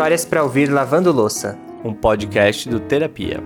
Histórias para ouvir lavando louça. Um podcast do Terapia.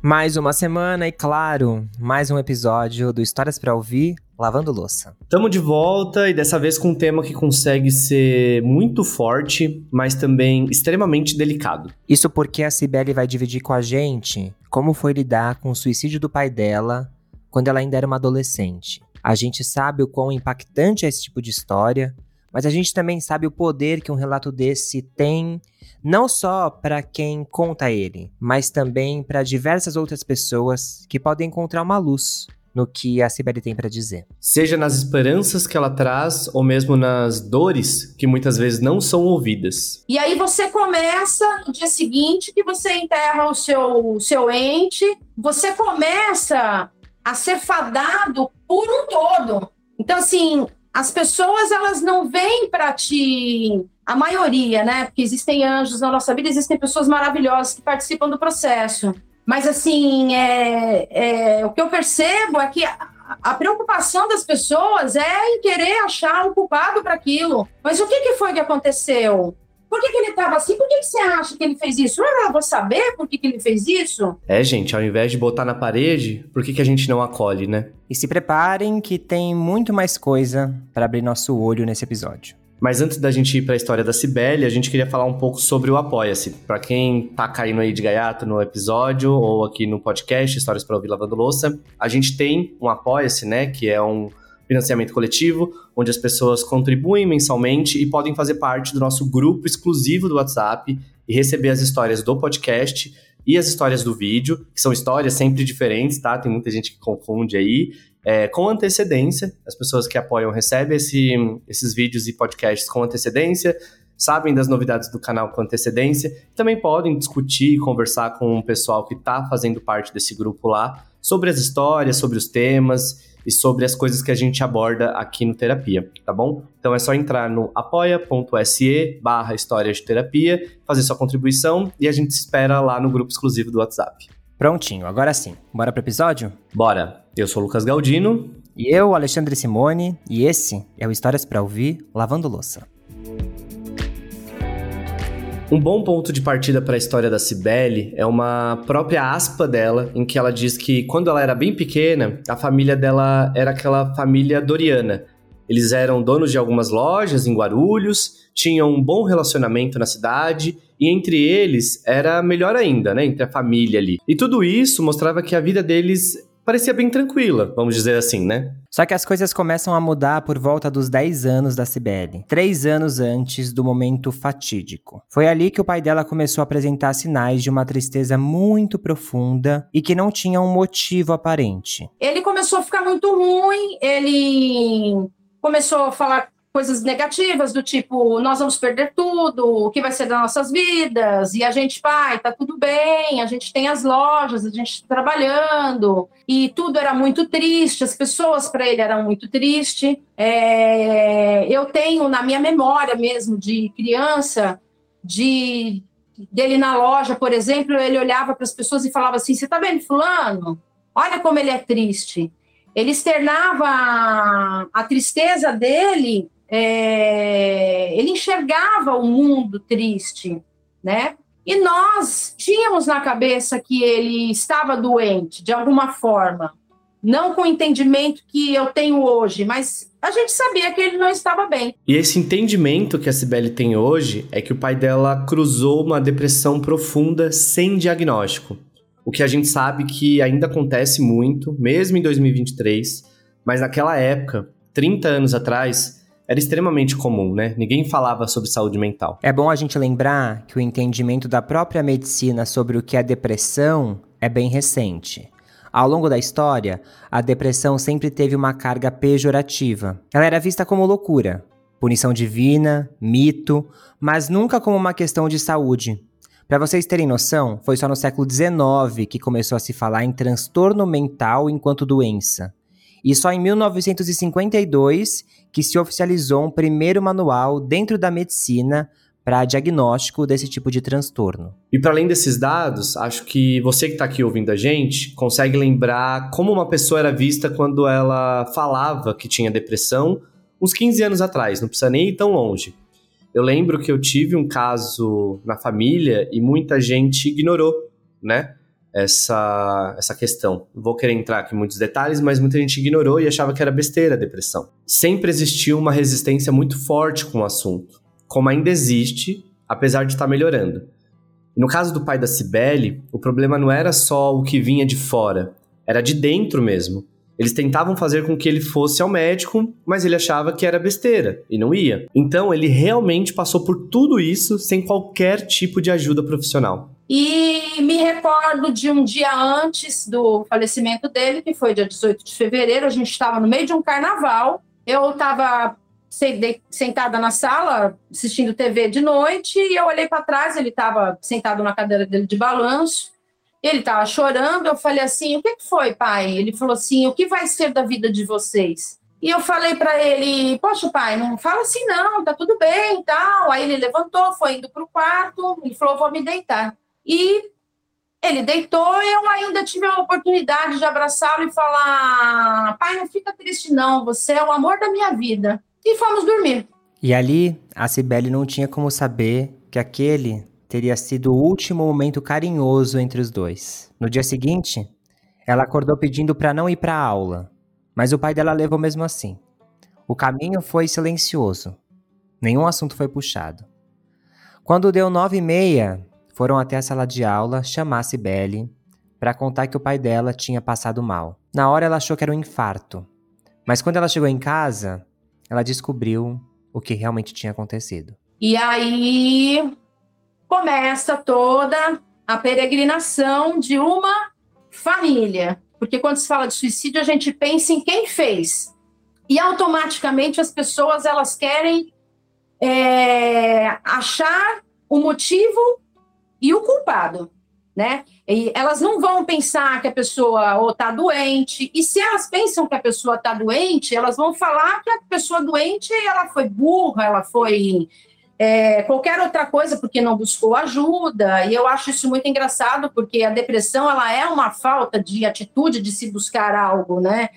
Mais uma semana e, claro, mais um episódio do Histórias para ouvir lavando louça. Tamo de volta e dessa vez com um tema que consegue ser muito forte, mas também extremamente delicado. Isso porque a Cibele vai dividir com a gente como foi lidar com o suicídio do pai dela quando ela ainda era uma adolescente. A gente sabe o quão impactante é esse tipo de história, mas a gente também sabe o poder que um relato desse tem, não só para quem conta ele, mas também para diversas outras pessoas que podem encontrar uma luz no que a Sibeli tem para dizer. Seja nas esperanças que ela traz ou mesmo nas dores que muitas vezes não são ouvidas. E aí você começa no dia seguinte que você enterra o seu, o seu ente, você começa a ser fadado por um todo. Então, assim, as pessoas elas não vêm para te. A maioria, né? Porque existem anjos na nossa vida, existem pessoas maravilhosas que participam do processo. Mas, assim, é, é, o que eu percebo é que a, preocupação das pessoas é em querer achar um culpado para aquilo. Mas o que, que foi que aconteceu? Por que, que ele estava assim? Por que, que, você acha que ele fez isso? Ah, eu vou saber por que, que ele fez isso? É, gente, ao invés de botar na parede, por que, que a gente não acolhe, né? E se preparem que tem muito mais coisa para abrir nosso olho nesse episódio. Mas antes da gente ir para a história da Cibele, a gente queria falar um pouco sobre o Apoia-se. Para quem tá caindo aí de gaiato no episódio ou aqui no podcast Histórias para ouvir lavando louça, a gente tem um Apoia-se, né, que é um financiamento coletivo, onde as pessoas contribuem mensalmente e podem fazer parte do nosso grupo exclusivo do WhatsApp e receber as histórias do podcast e as histórias do vídeo, que são histórias sempre diferentes, tá? Tem muita gente que confunde aí. É, com antecedência, as pessoas que apoiam recebem esse, esses vídeos e podcasts com antecedência, sabem das novidades do canal com antecedência, também podem discutir e conversar com o pessoal que está fazendo parte desse grupo lá sobre as histórias, sobre os temas e sobre as coisas que a gente aborda aqui no Terapia, tá bom? Então é só entrar no apoia.se barra história de terapia, fazer sua contribuição e a gente se espera lá no grupo exclusivo do WhatsApp. Prontinho, agora sim. Bora pro episódio? Bora! Eu sou o Lucas Galdino. E eu, Alexandre Simone, e esse é o Histórias para Ouvir Lavando Louça. Um bom ponto de partida para a história da Cibele é uma própria aspa dela, em que ela diz que quando ela era bem pequena, a família dela era aquela família doriana. Eles eram donos de algumas lojas em Guarulhos, tinham um bom relacionamento na cidade e entre eles era melhor ainda, né, entre a família ali. E tudo isso mostrava que a vida deles parecia bem tranquila, vamos dizer assim, né? Só que as coisas começam a mudar por volta dos 10 anos da Cibele, três anos antes do momento fatídico. Foi ali que o pai dela começou a apresentar sinais de uma tristeza muito profunda e que não tinha um motivo aparente. Ele começou a ficar muito ruim, ele começou a falar coisas negativas do tipo nós vamos perder tudo, o que vai ser das nossas vidas, e a gente, pai, tá tudo bem, a gente tem as lojas, a gente tá trabalhando, e tudo era muito triste, as pessoas para ele eram muito tristes. É, eu tenho na minha memória mesmo de criança, de dele na loja, por exemplo, ele olhava para as pessoas e falava assim: Você tá vendo, Fulano? Olha como ele é triste. Ele externava a tristeza dele é, ele enxergava o mundo triste, né? E nós tínhamos na cabeça que ele estava doente de alguma forma, não com o entendimento que eu tenho hoje, mas a gente sabia que ele não estava bem. E esse entendimento que a Cibele tem hoje é que o pai dela cruzou uma depressão profunda sem diagnóstico. O que a gente sabe que ainda acontece muito, mesmo em 2023, mas naquela época, 30 anos atrás, era extremamente comum, né? Ninguém falava sobre saúde mental. É bom a gente lembrar que o entendimento da própria medicina sobre o que é depressão é bem recente. Ao longo da história, a depressão sempre teve uma carga pejorativa. Ela era vista como loucura, punição divina, mito, mas nunca como uma questão de saúde. Para vocês terem noção, foi só no século XIX que começou a se falar em transtorno mental enquanto doença. E só em 1952 que se oficializou um primeiro manual dentro da medicina para diagnóstico desse tipo de transtorno. E para além desses dados, acho que você que está aqui ouvindo a gente consegue lembrar como uma pessoa era vista quando ela falava que tinha depressão uns 15 anos atrás, não precisa nem ir tão longe. Eu lembro que eu tive um caso na família e muita gente ignorou, né? Essa, essa questão. Não vou querer entrar aqui em muitos detalhes, mas muita gente ignorou e achava que era besteira a depressão. Sempre existiu uma resistência muito forte com o assunto, como ainda existe, apesar de estar melhorando. No caso do pai da Cibele, o problema não era só o que vinha de fora, era de dentro mesmo. Eles tentavam fazer com que ele fosse ao médico, mas ele achava que era besteira e não ia. Então ele realmente passou por tudo isso sem qualquer tipo de ajuda profissional. E me recordo de um dia antes do falecimento dele, que foi dia 18 de fevereiro, a gente estava no meio de um carnaval. Eu estava sentada na sala assistindo TV de noite e eu olhei para trás, ele estava sentado na cadeira dele de balanço ele estava chorando, eu falei assim: o que, foi, pai? Ele falou assim: o que vai ser da vida de vocês? E eu falei para ele: Poxa, pai, não fala assim, não, tá tudo bem e tal. Aí ele levantou, foi indo para o quarto, ele falou: Vou me deitar. E ele deitou eu ainda tive a oportunidade de abraçá-lo e falar: Pai, não fica triste, não, você é o amor da minha vida. E fomos dormir. E ali, a Cibele não tinha como saber que aquele teria sido o último momento carinhoso entre os dois. No dia seguinte, ela acordou pedindo para não ir para a aula, mas o pai dela levou mesmo assim. O caminho foi silencioso. Nenhum assunto foi puxado. Quando deu nove e meia, foram até a sala de aula chamar Cibele para contar que o pai dela tinha passado mal. Na hora ela achou que era um infarto, mas quando ela chegou em casa, ela descobriu o que realmente tinha acontecido. E aí começa toda a peregrinação de uma família. Porque quando se fala de suicídio, a gente pensa em quem fez. E automaticamente as pessoas elas querem é, achar o motivo e o culpado, né? E elas não vão pensar que a pessoa ou está doente. E se elas pensam que a pessoa está doente, elas vão falar que a pessoa doente ela foi burra, ela foi é, qualquer outra coisa porque não buscou ajuda. E eu acho isso muito engraçado, porque a depressão ela é uma falta de atitude de se buscar algo, né?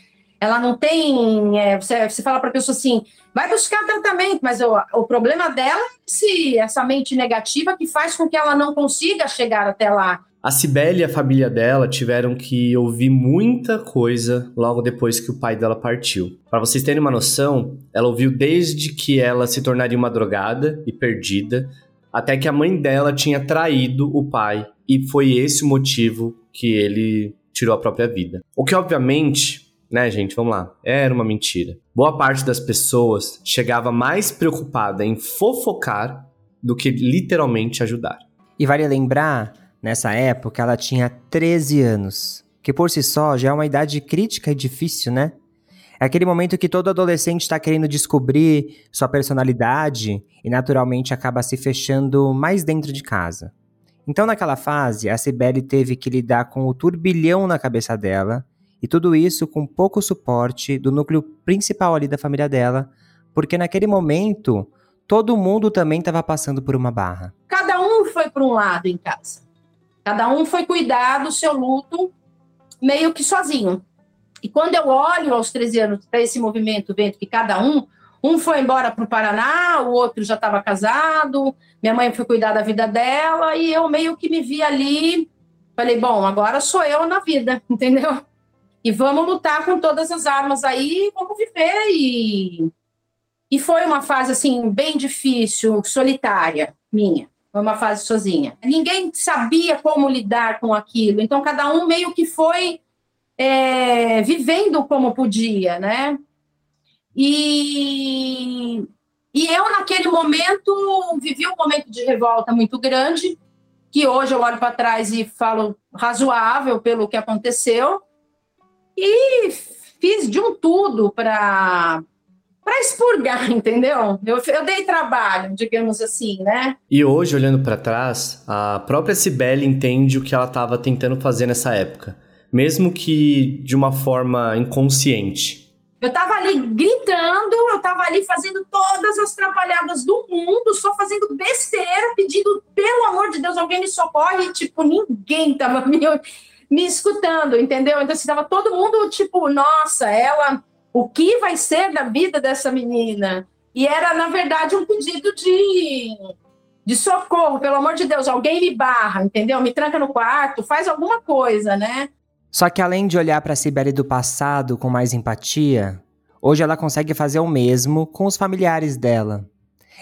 Ela não tem. É, você, você fala para a pessoa assim, vai buscar tratamento, mas o, o problema dela é essa mente negativa que faz com que ela não consiga chegar até lá. A Cibele e a família dela tiveram que ouvir muita coisa logo depois que o pai dela partiu. Para vocês terem uma noção, ela ouviu desde que ela se tornaria uma drogada e perdida, até que a mãe dela tinha traído o pai e foi esse o motivo que ele tirou a própria vida. O que obviamente, né, gente, vamos lá, era uma mentira. Boa parte das pessoas chegava mais preocupada em fofocar do que literalmente ajudar. E vale lembrar Nessa época, ela tinha 13 anos, que por si só já é uma idade crítica e difícil, né? É aquele momento que todo adolescente está querendo descobrir sua personalidade e naturalmente acaba se fechando mais dentro de casa. Então, naquela fase, a Cibele teve que lidar com o turbilhão na cabeça dela e tudo isso com pouco suporte do núcleo principal ali da família dela, porque naquele momento todo mundo também estava passando por uma barra. Cada um foi para um lado em casa. Cada um foi cuidar do seu luto meio que sozinho. E quando eu olho aos 13 anos para esse movimento, vendo que cada um, um foi embora para o Paraná, o outro já estava casado, minha mãe foi cuidar da vida dela, e eu meio que me vi ali, falei, bom, agora sou eu na vida, entendeu? E vamos lutar com todas as armas aí, vamos viver. E, e foi uma fase, assim, bem difícil, solitária, minha. Foi uma fase sozinha. Ninguém sabia como lidar com aquilo, então cada um meio que foi é, vivendo como podia, né? E, e eu, naquele momento, vivi um momento de revolta muito grande, que hoje eu olho para trás e falo razoável pelo que aconteceu, e fiz de um tudo para para expurgar, entendeu? Eu, eu, dei trabalho, digamos assim, né? E hoje, olhando para trás, a própria Cibele entende o que ela estava tentando fazer nessa época, mesmo que de uma forma inconsciente. Eu estava ali gritando, eu estava ali fazendo todas as trapalhadas do mundo, só fazendo besteira, pedindo, pelo amor de Deus, alguém me socorre. E, tipo, ninguém estava me, me escutando, entendeu? Então, assim, todo mundo, tipo, nossa, ela, o que vai ser da vida dessa menina? E era, na verdade, um pedido de, de socorro, pelo amor de Deus, alguém me barra, entendeu? Me tranca no quarto, faz alguma coisa, né? Só que além de olhar para a Cibele do passado com mais empatia, hoje ela consegue fazer o mesmo com os familiares dela.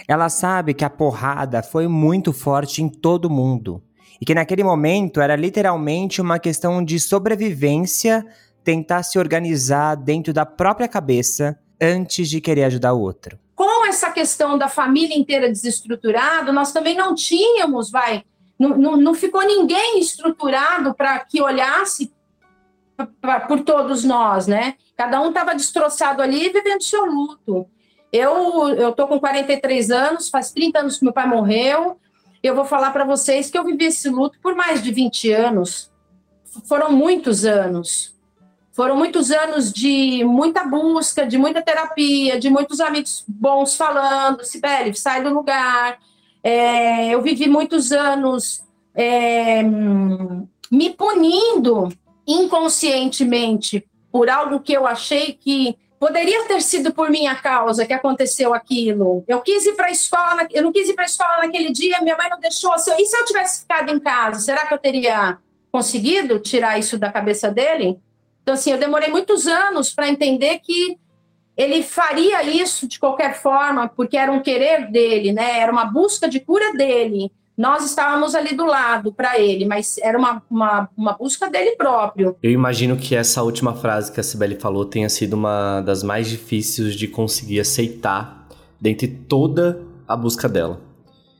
Ela sabe que a porrada foi muito forte em todo mundo e que naquele momento era literalmente uma questão de sobrevivência tentar se organizar dentro da própria cabeça antes de querer ajudar o outro. Com essa questão da família inteira desestruturada, nós também não tínhamos, vai, não, não, não ficou ninguém estruturado para que olhasse por todos nós, né? Cada um estava destroçado ali vivendo seu luto. Eu eu tô com 43 anos, faz 30 anos que meu pai morreu. Eu vou falar para vocês que eu vivi esse luto por mais de 20 anos. Foram muitos anos. Foram muitos anos de muita busca, de muita terapia, de muitos amigos bons falando, Sibeli, sai do lugar. É, eu vivi muitos anos é, me punindo inconscientemente por algo que eu achei que poderia ter sido por minha causa que aconteceu aquilo. Eu quis ir para a escola, eu não quis ir para a escola naquele dia, minha mãe não deixou. e se eu tivesse ficado em casa, será que eu teria conseguido tirar isso da cabeça dele? Então, assim, eu demorei muitos anos para entender que ele faria isso de qualquer forma, porque era um querer dele, né? Era uma busca de cura dele. Nós estávamos ali do lado para ele, mas era uma, uma, uma, busca dele próprio. Eu imagino que essa última frase que a Sibeli falou tenha sido uma das mais difíceis de conseguir aceitar dentre toda a busca dela.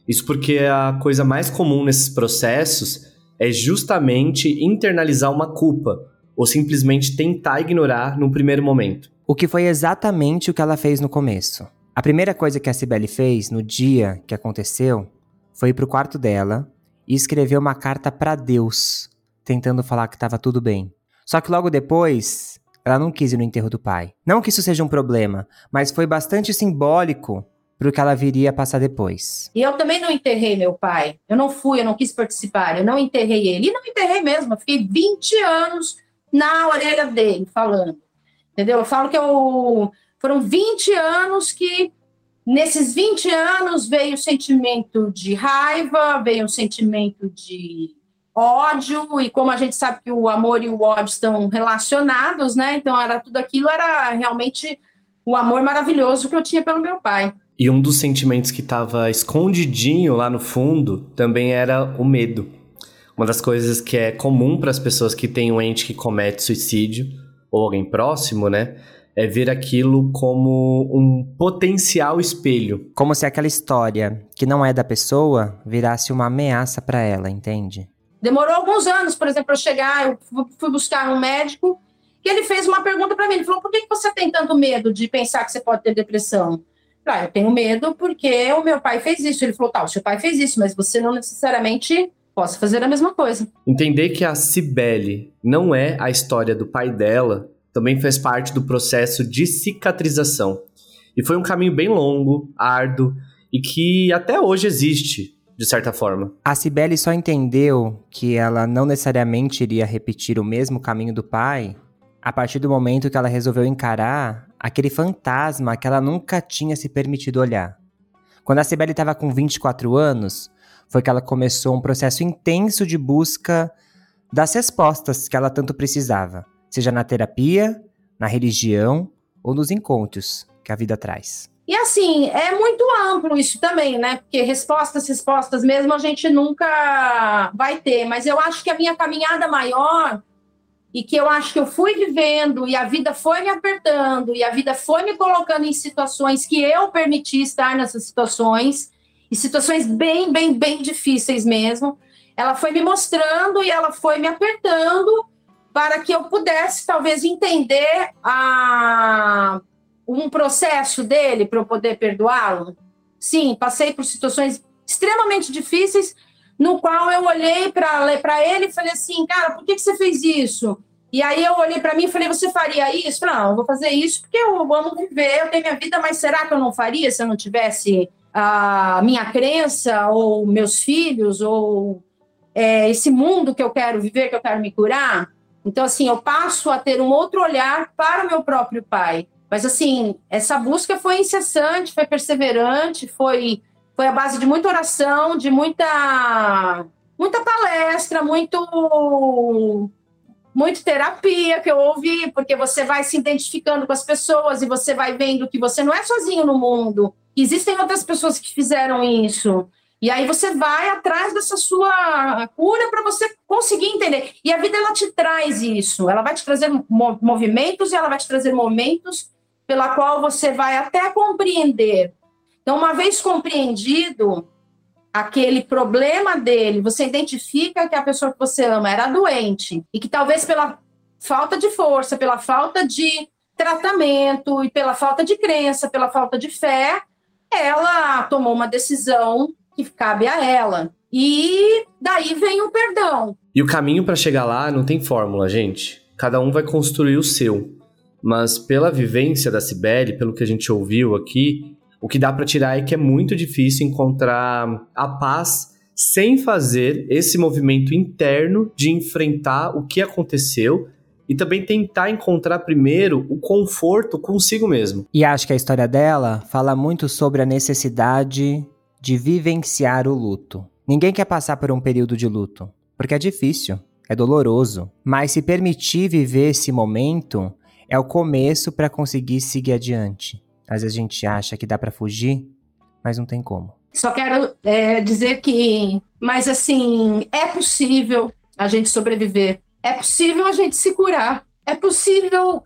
Isso porque a coisa mais comum nesses processos é justamente internalizar uma culpa ou simplesmente tentar ignorar no primeiro momento. O que foi exatamente o que ela fez no começo. A primeira coisa que a Cibele fez no dia que aconteceu foi pro quarto dela e escreveu uma carta para Deus, tentando falar que estava tudo bem. Só que logo depois, ela não quis ir no enterro do pai. Não que isso seja um problema, mas foi bastante simbólico pro que ela viria a passar depois. E eu também não enterrei meu pai. Eu não fui, eu não quis participar, eu não enterrei ele. E não enterrei mesmo, eu fiquei 20 anos na orelha dele falando. Entendeu? Eu falo que eu foram 20 anos que Nesses 20 anos veio o sentimento de raiva, veio o sentimento de ódio, e como a gente sabe que o amor e o ódio estão relacionados, né? Então era tudo aquilo, era realmente o amor maravilhoso que eu tinha pelo meu pai. E um dos sentimentos que estava escondidinho lá no fundo também era o medo. Uma das coisas que é comum para as pessoas que têm um ente que comete suicídio, ou alguém próximo, né? É ver aquilo como um potencial espelho. Como se aquela história que não é da pessoa virasse uma ameaça para ela, entende? Demorou alguns anos, por exemplo, eu chegar, eu fui buscar um médico que ele fez uma pergunta para mim. Ele falou: por que você tem tanto medo de pensar que você pode ter depressão? Ah, eu tenho medo porque o meu pai fez isso. Ele falou: tá, o seu pai fez isso, mas você não necessariamente possa fazer a mesma coisa. Entender que a Cibele não é a história do pai dela também fez parte do processo de cicatrização. E foi um caminho bem longo, árduo e que até hoje existe, de certa forma. A Cibele só entendeu que ela não necessariamente iria repetir o mesmo caminho do pai a partir do momento que ela resolveu encarar aquele fantasma que ela nunca tinha se permitido olhar. Quando a Cibele estava com 24 anos, foi que ela começou um processo intenso de busca das respostas que ela tanto precisava seja na terapia, na religião ou nos encontros que a vida traz. E assim, é muito amplo isso também, né? Porque respostas, respostas mesmo a gente nunca vai ter. Mas eu acho que a minha caminhada maior e que eu acho que eu fui vivendo e a vida foi me apertando e a vida foi me colocando em situações que eu permiti estar nessas situações e situações bem, bem, bem difíceis mesmo. Ela foi me mostrando e ela foi me apertando para que eu pudesse talvez entender a, um processo dele para eu poder perdoá-lo. Sim, passei por situações extremamente difíceis, no qual eu olhei para ele e falei assim, cara, por que, que você fez isso? E aí eu olhei para mim e falei: Você faria isso? Não, eu vou fazer isso porque eu amo viver, eu tenho minha vida, mas será que eu não faria se eu não tivesse a minha crença, ou meus filhos, ou é, esse mundo que eu quero viver, que eu quero me curar? Então, assim, eu passo a ter um outro olhar para o meu próprio pai. Mas, assim, essa busca foi incessante, foi perseverante, foi, foi a base de muita oração, de muita, muita palestra, muito muito terapia que eu ouvi, porque você vai se identificando com as pessoas e você vai vendo que você não é sozinho no mundo. Existem outras pessoas que fizeram isso. E aí você vai atrás dessa sua cura para você conseguir entender. E a vida ela te traz isso. Ela vai te trazer movimentos e ela vai te trazer momentos pela qual você vai até compreender. Então, uma vez compreendido aquele problema dele, você identifica que a pessoa que você ama era doente e que talvez pela falta de força, pela falta de tratamento e pela falta de crença, pela falta de fé, ela tomou uma decisão que cabe a ela. E daí vem o perdão. E o caminho para chegar lá não tem fórmula, gente. Cada um vai construir o seu. Mas pela vivência da Cibele, pelo que a gente ouviu aqui, o que dá para tirar é que é muito difícil encontrar a paz sem fazer esse movimento interno de enfrentar o que aconteceu e também tentar encontrar primeiro o conforto consigo mesmo. E acho que a história dela fala muito sobre a necessidade de vivenciar o luto. Ninguém quer passar por um período de luto, porque é difícil, é doloroso, mas se permitir viver esse momento é o começo para conseguir seguir adiante. Às vezes a gente acha que dá para fugir, mas não tem como. Só quero é, dizer que, mas assim, é possível a gente sobreviver é possível a gente se curar. É possível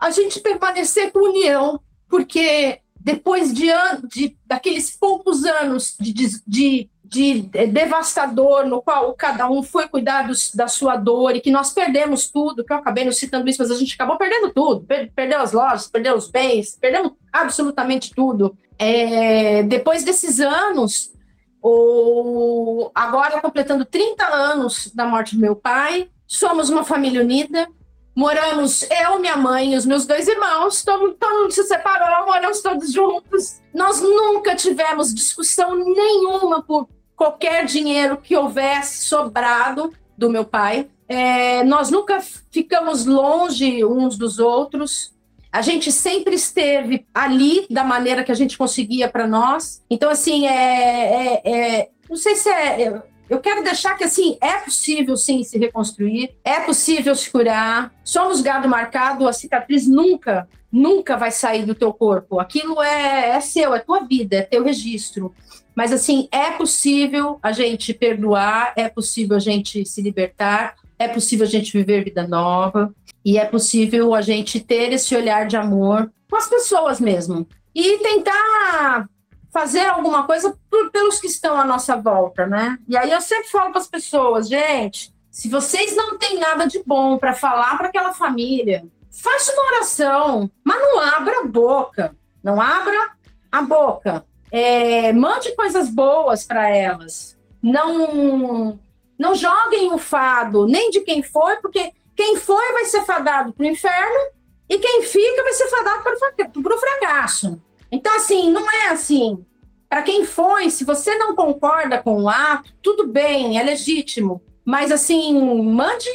a gente permanecer com união, porque depois de, de daqueles poucos anos de, de, de, devastador, no qual cada um foi cuidar da sua dor e que nós perdemos tudo, que eu acabei não citando isso, mas a gente acabou perdendo tudo. perdeu as lojas, perdeu os bens, perdemos absolutamente tudo. É, depois desses anos, o, agora completando 30 anos da morte do meu pai, somos uma família unida, moramos eu, minha mãe e os meus dois irmãos, todo, todo mundo se separou, moramos todos juntos. Nós nunca tivemos discussão nenhuma por qualquer dinheiro que houvesse sobrado do meu pai. É, nós nunca ficamos longe uns dos outros. A gente sempre esteve ali da maneira que a gente conseguia para nós. Então, assim, é, é, é, não sei se é, eu quero deixar que, assim, é possível, sim, se reconstruir, é possível se curar. Somos gado marcado, a cicatriz nunca, nunca vai sair do teu corpo. Aquilo é, é seu, é tua vida, é teu registro. Mas, assim, é possível a gente perdoar, é possível a gente se libertar, é possível a gente viver vida nova e é possível a gente ter esse olhar de amor com as pessoas mesmo. E tentar fazer alguma coisa por, pelos que estão à nossa volta, né? E aí eu sempre falo para as pessoas, gente, se vocês não têm nada de bom para falar para aquela família, faça uma oração, mas não abra a boca, não abra a boca. É, mande coisas boas para elas. Não, não joguem o fado nem de quem foi, porque quem foi vai ser fadado para o inferno e quem fica vai ser fadado para o fracasso. Então, assim, não é assim. Para quem foi, se você não concorda com o ato, tudo bem, é legítimo. Mas, assim, mande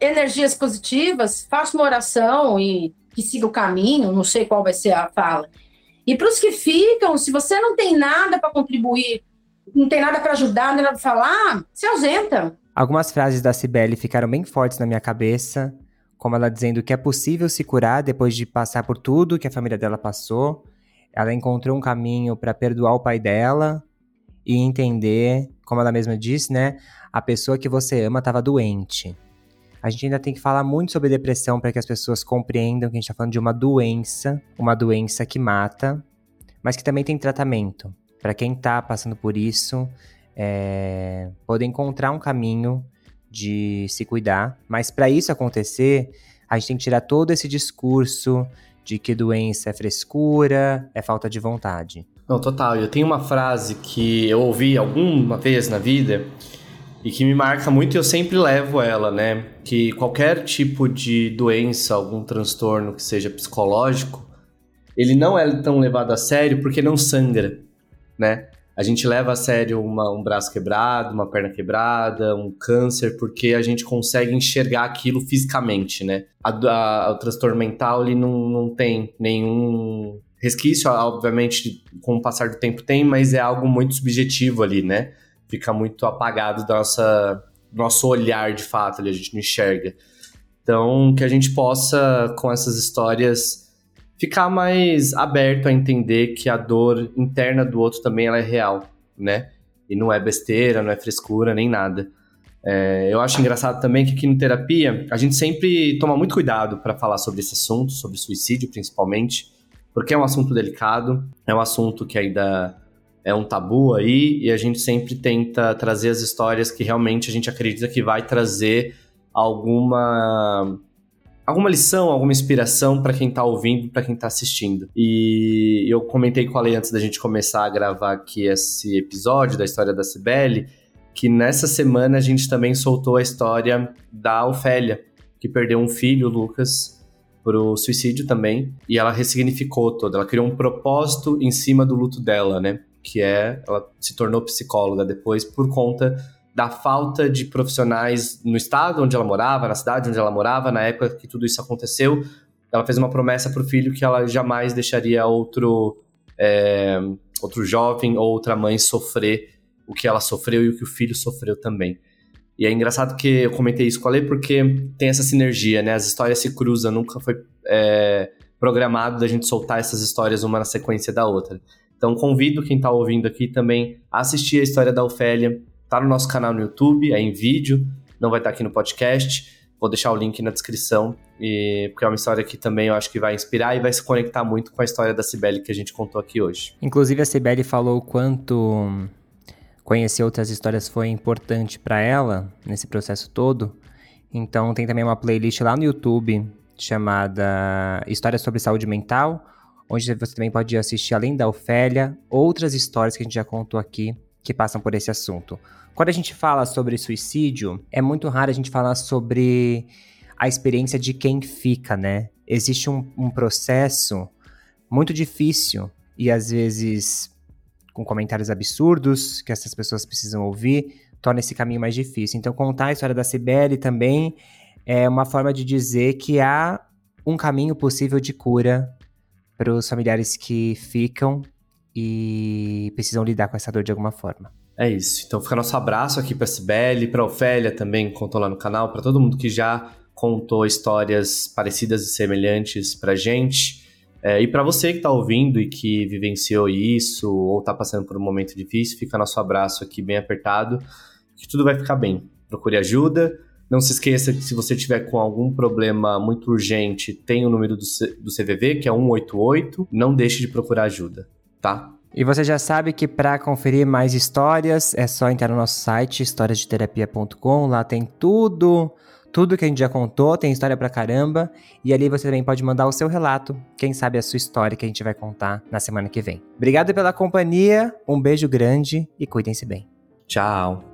energias positivas, faça uma oração e que siga o caminho, não sei qual vai ser a fala. E para os que ficam, se você não tem nada para contribuir, não tem nada para ajudar, não tem nada para falar, se ausenta. Algumas frases da Cibele ficaram bem fortes na minha cabeça, como ela dizendo que é possível se curar depois de passar por tudo que a família dela passou, ela encontrou um caminho para perdoar o pai dela e entender, como ela mesma disse, né? A pessoa que você ama estava doente. A gente ainda tem que falar muito sobre depressão para que as pessoas compreendam que a gente está falando de uma doença, uma doença que mata, mas que também tem tratamento. Para quem está passando por isso, é, poder encontrar um caminho de se cuidar. Mas para isso acontecer, a gente tem que tirar todo esse discurso de que doença é frescura, é falta de vontade. Não, total. Eu tenho uma frase que eu ouvi alguma vez na vida e que me marca muito e eu sempre levo ela, né? Que qualquer tipo de doença, algum transtorno que seja psicológico, ele não é tão levado a sério porque não sangra, né? A gente leva a sério uma, um braço quebrado, uma perna quebrada, um câncer, porque a gente consegue enxergar aquilo fisicamente, né? A, a, o transtorno mental, ele não, não tem nenhum resquício, obviamente, com o passar do tempo tem, mas é algo muito subjetivo ali, né? Fica muito apagado da nossa, do nosso olhar, de fato, a gente não enxerga. Então, que a gente possa, com essas histórias ficar mais aberto a entender que a dor interna do outro também ela é real, né? E não é besteira, não é frescura, nem nada. É, eu acho engraçado também que aqui no Terapia a gente sempre toma muito cuidado para falar sobre esse assunto, sobre suicídio principalmente, porque é um assunto delicado, é um assunto que ainda é um tabu aí, e a gente sempre tenta trazer as histórias que realmente a gente acredita que vai trazer alguma alguma lição, alguma inspiração para quem tá ouvindo, para quem tá assistindo. E eu comentei com a Lei antes da gente começar a gravar aqui esse episódio da história da Cibele, que nessa semana a gente também soltou a história da Ofélia, que perdeu um filho, Lucas, pro suicídio também, e ela ressignificou toda, ela criou um propósito em cima do luto dela, né? Que é, ela se tornou psicóloga depois por conta da falta de profissionais no estado onde ela morava, na cidade onde ela morava, na época que tudo isso aconteceu. Ela fez uma promessa para o filho que ela jamais deixaria outro, é, outro jovem ou outra mãe sofrer o que ela sofreu e o que o filho sofreu também. E é engraçado que eu comentei isso com a Lê porque tem essa sinergia, né? As histórias se cruzam, nunca foi é, programado da gente soltar essas histórias uma na sequência da outra. Então convido quem está ouvindo aqui também a assistir a história da Ofélia, Tá no nosso canal no YouTube, é em vídeo, não vai estar tá aqui no podcast. Vou deixar o link na descrição, e, porque é uma história que também eu acho que vai inspirar e vai se conectar muito com a história da Cibele que a gente contou aqui hoje. Inclusive, a Cibele falou quanto conhecer outras histórias foi importante para ela nesse processo todo. Então, tem também uma playlist lá no YouTube chamada Histórias sobre Saúde Mental, onde você também pode assistir, além da Ofélia, outras histórias que a gente já contou aqui que passam por esse assunto. Quando a gente fala sobre suicídio, é muito raro a gente falar sobre a experiência de quem fica, né? Existe um, um processo muito difícil e às vezes com comentários absurdos que essas pessoas precisam ouvir, torna esse caminho mais difícil. Então, contar a história da Cibele também é uma forma de dizer que há um caminho possível de cura para os familiares que ficam e precisam lidar com essa dor de alguma forma. É isso. Então fica nosso abraço aqui para Sibeli, para Ofélia também, que contou lá no canal, para todo mundo que já contou histórias parecidas e semelhantes pra gente. É, e para você que está ouvindo e que vivenciou isso ou está passando por um momento difícil, fica nosso abraço aqui bem apertado, que tudo vai ficar bem. Procure ajuda. Não se esqueça que se você tiver com algum problema muito urgente, tem o número do, C do CVV, que é 188. Não deixe de procurar ajuda, tá? E você já sabe que para conferir mais histórias é só entrar no nosso site historiasdeterapia.com, lá tem tudo, tudo que a gente já contou, tem história pra caramba, e ali você também pode mandar o seu relato, quem sabe a sua história que a gente vai contar na semana que vem. Obrigado pela companhia, um beijo grande e cuidem-se bem. Tchau.